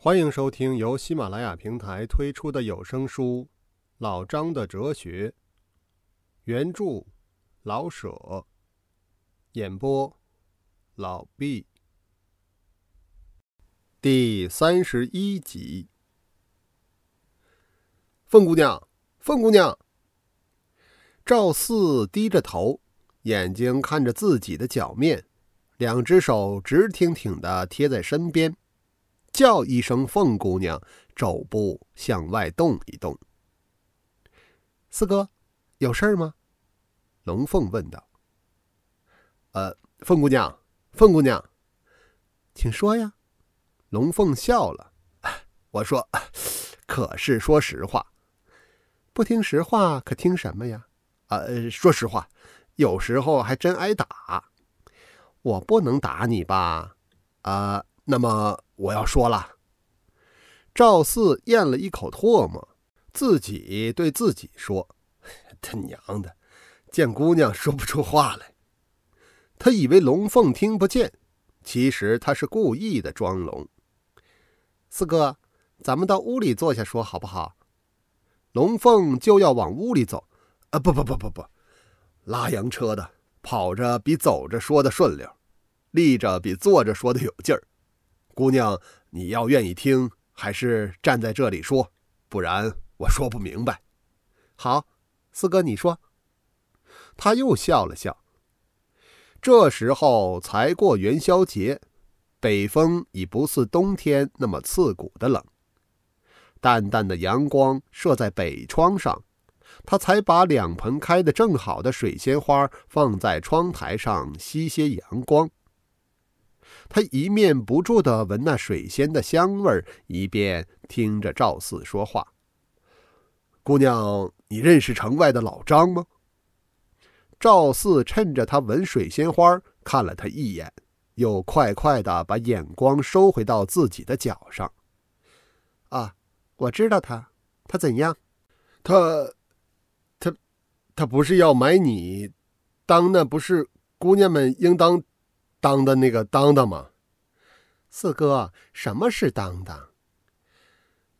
欢迎收听由喜马拉雅平台推出的有声书《老张的哲学》，原著老舍，演播老毕，第三十一集。凤姑娘，凤姑娘，赵四低着头，眼睛看着自己的脚面，两只手直挺挺的贴在身边。叫一声“凤姑娘”，肘部向外动一动。四哥，有事儿吗？龙凤问道。呃，凤姑娘，凤姑娘，请说呀。龙凤笑了。我说，可是说实话。不听实话，可听什么呀？呃，说实话，有时候还真挨打。我不能打你吧？啊，那么。我要说了，赵四咽了一口唾沫，自己对自己说：“ 他娘的，见姑娘说不出话来。”他以为龙凤听不见，其实他是故意的装聋。四哥，咱们到屋里坐下说好不好？龙凤就要往屋里走，啊，不不不不不，拉洋车的跑着比走着说的顺溜，立着比坐着说的有劲儿。姑娘，你要愿意听，还是站在这里说，不然我说不明白。好，四哥你说。他又笑了笑。这时候才过元宵节，北风已不似冬天那么刺骨的冷。淡淡的阳光射在北窗上，他才把两盆开得正好的水仙花放在窗台上吸些阳光。他一面不住地闻那水仙的香味儿，一边听着赵四说话：“姑娘，你认识城外的老张吗？”赵四趁着他闻水仙花，看了他一眼，又快快地把眼光收回到自己的脚上。“啊，我知道他，他怎样？他，他，他不是要买你，当那不是姑娘们应当。”当的那个当当吗？四哥，什么是当当？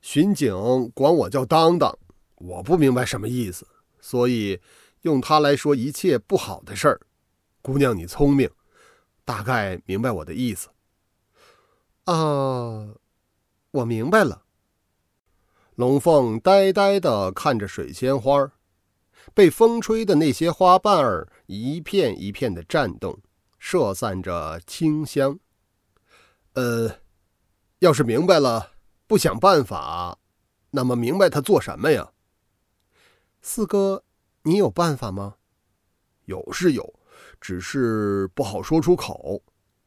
巡警管我叫当当，我不明白什么意思，所以用它来说一切不好的事儿。姑娘，你聪明，大概明白我的意思。啊，我明白了。龙凤呆呆地看着水仙花，被风吹的那些花瓣儿一片一片的颤动。射散着清香。呃，要是明白了，不想办法，那么明白他做什么呀？四哥，你有办法吗？有是有，只是不好说出口。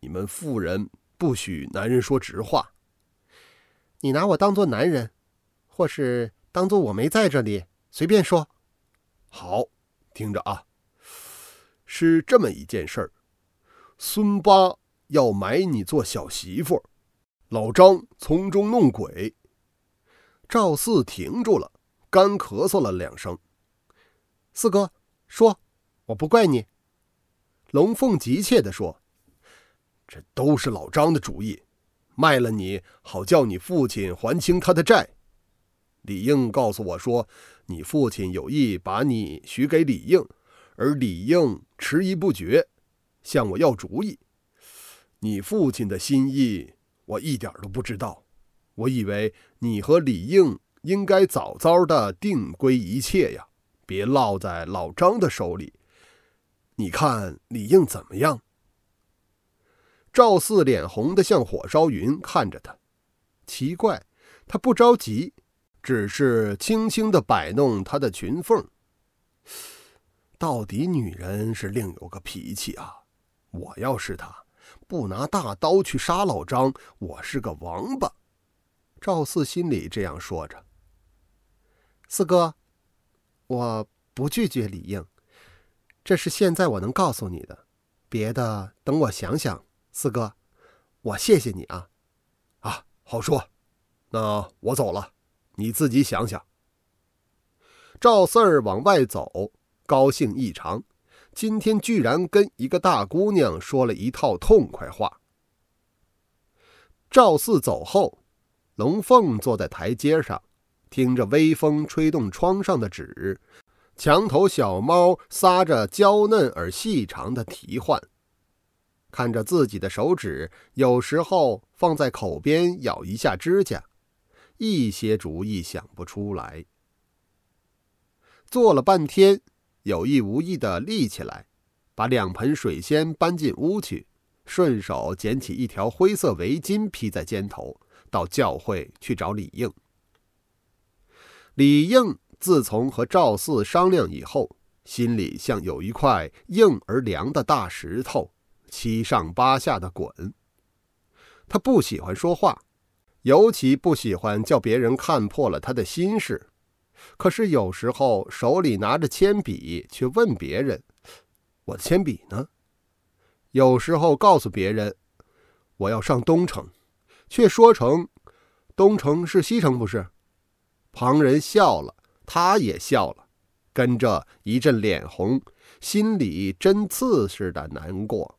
你们妇人不许男人说直话。你拿我当做男人，或是当做我没在这里，随便说。好，听着啊，是这么一件事儿。孙八要买你做小媳妇，老张从中弄鬼。赵四停住了，干咳嗽了两声。四哥说：“我不怪你。”龙凤急切地说：“这都是老张的主意，卖了你好叫你父亲还清他的债。李应告诉我说，你父亲有意把你许给李应，而李应迟疑不决。”向我要主意，你父亲的心意我一点都不知道。我以为你和李应应该早早的定归一切呀，别落在老张的手里。你看李应怎么样？赵四脸红的像火烧云，看着他，奇怪，他不着急，只是轻轻的摆弄他的裙缝。到底女人是另有个脾气啊！我要是他，不拿大刀去杀老张，我是个王八。赵四心里这样说着。四哥，我不拒绝李应，这是现在我能告诉你的，别的等我想想。四哥，我谢谢你啊。啊，好说。那我走了，你自己想想。赵四儿往外走，高兴异常。今天居然跟一个大姑娘说了一套痛快话。赵四走后，龙凤坐在台阶上，听着微风吹动窗上的纸，墙头小猫撒着娇嫩而细长的啼唤，看着自己的手指，有时候放在口边咬一下指甲，一些主意想不出来。做了半天，有意无意的立起来，把两盆水仙搬进屋去，顺手捡起一条灰色围巾披在肩头。到教会去找李应。李应自从和赵四商量以后，心里像有一块硬而凉的大石头，七上八下的滚。他不喜欢说话，尤其不喜欢叫别人看破了他的心事。可是有时候手里拿着铅笔，却问别人：“我的铅笔呢？”有时候告诉别人：“我要上东城。”却说成东城是西城，不是？旁人笑了，他也笑了，跟着一阵脸红，心里针刺似的难过。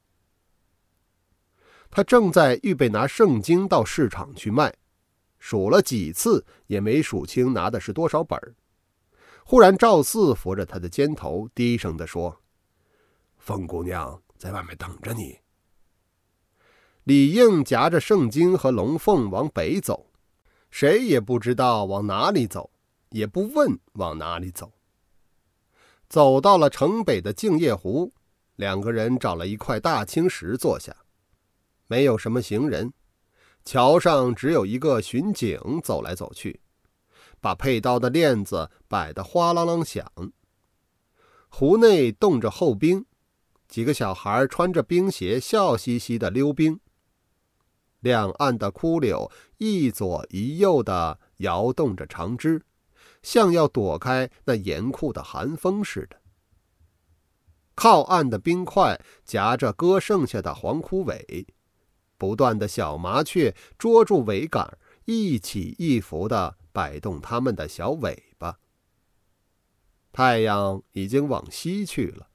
他正在预备拿圣经到市场去卖，数了几次也没数清拿的是多少本忽然赵四扶着他的肩头，低声地说：“凤姑娘在外面等着你。”李应夹着圣经和龙凤往北走，谁也不知道往哪里走，也不问往哪里走。走到了城北的镜夜湖，两个人找了一块大青石坐下，没有什么行人，桥上只有一个巡警走来走去，把佩刀的链子摆得哗啷啷响。湖内冻着厚冰，几个小孩穿着冰鞋，笑嘻嘻的溜冰。两岸的枯柳一左一右地摇动着长枝，像要躲开那严酷的寒风似的。靠岸的冰块夹着割剩下的黄枯尾，不断的小麻雀捉住桅杆，一起一伏地摆动它们的小尾巴。太阳已经往西去了，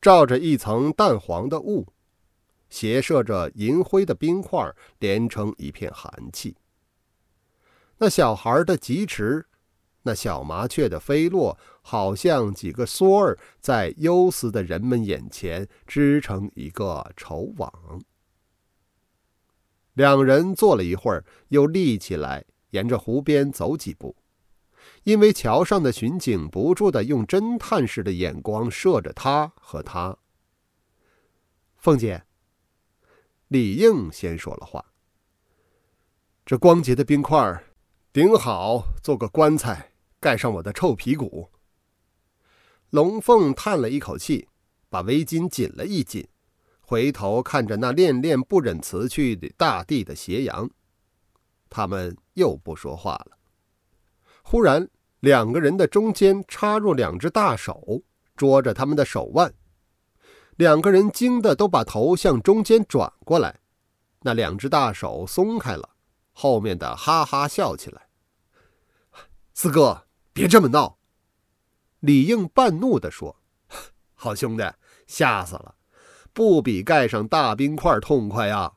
罩着一层淡黄的雾。斜射着银灰的冰块，连成一片寒气。那小孩的疾驰，那小麻雀的飞落，好像几个梭儿在忧思的人们眼前织成一个绸网。两人坐了一会儿，又立起来，沿着湖边走几步，因为桥上的巡警不住的用侦探似的眼光射着他和他。凤姐。李应先说了话：“这光洁的冰块，顶好做个棺材，盖上我的臭皮骨。”龙凤叹了一口气，把围巾紧了一紧，回头看着那恋恋不忍辞去的大地的斜阳，他们又不说话了。忽然，两个人的中间插入两只大手，捉着他们的手腕。两个人惊得都把头向中间转过来，那两只大手松开了，后面的哈哈笑起来。四哥，别这么闹！李应半怒地说：“好兄弟，吓死了，不比盖上大冰块痛快呀！”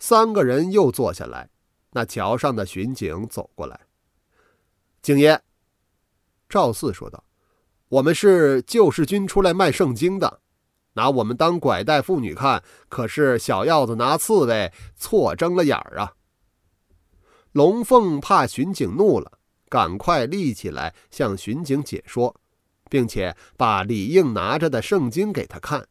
三个人又坐下来，那桥上的巡警走过来：“景爷。”赵四说道。我们是救世军出来卖圣经的，拿我们当拐带妇女看，可是小鹞子拿刺猬错睁了眼儿啊！龙凤怕巡警怒了，赶快立起来向巡警解说，并且把李应拿着的圣经给他看。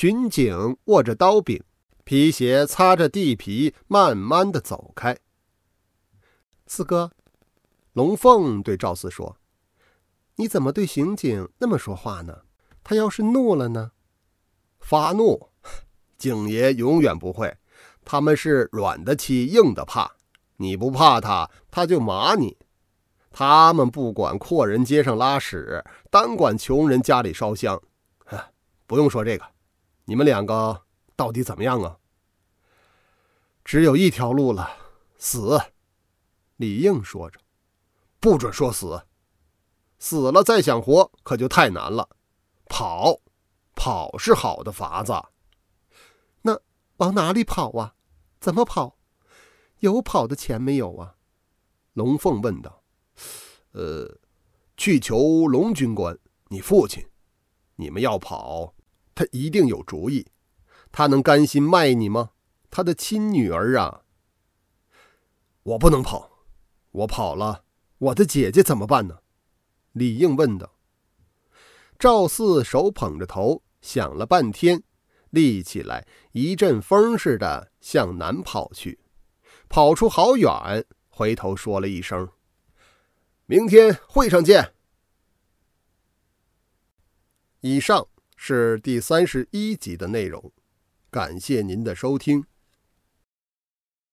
巡警握着刀柄，皮鞋擦着地皮，慢慢的走开。四哥，龙凤对赵四说。你怎么对刑警那么说话呢？他要是怒了呢？发怒，警爷永远不会。他们是软的欺，硬的怕。你不怕他，他就骂你。他们不管阔人街上拉屎，单管穷人家里烧香。不用说这个，你们两个到底怎么样啊？只有一条路了，死。李应说着，不准说死。死了再想活，可就太难了。跑，跑是好的法子。那往哪里跑啊？怎么跑？有跑的钱没有啊？龙凤问道。呃，去求龙军官，你父亲。你们要跑，他一定有主意。他能甘心卖你吗？他的亲女儿啊！我不能跑，我跑了，我的姐姐怎么办呢？李应问道。赵四手捧着头，想了半天，立起来，一阵风似的向南跑去。跑出好远，回头说了一声：“明天会上见。”以上是第三十一集的内容，感谢您的收听。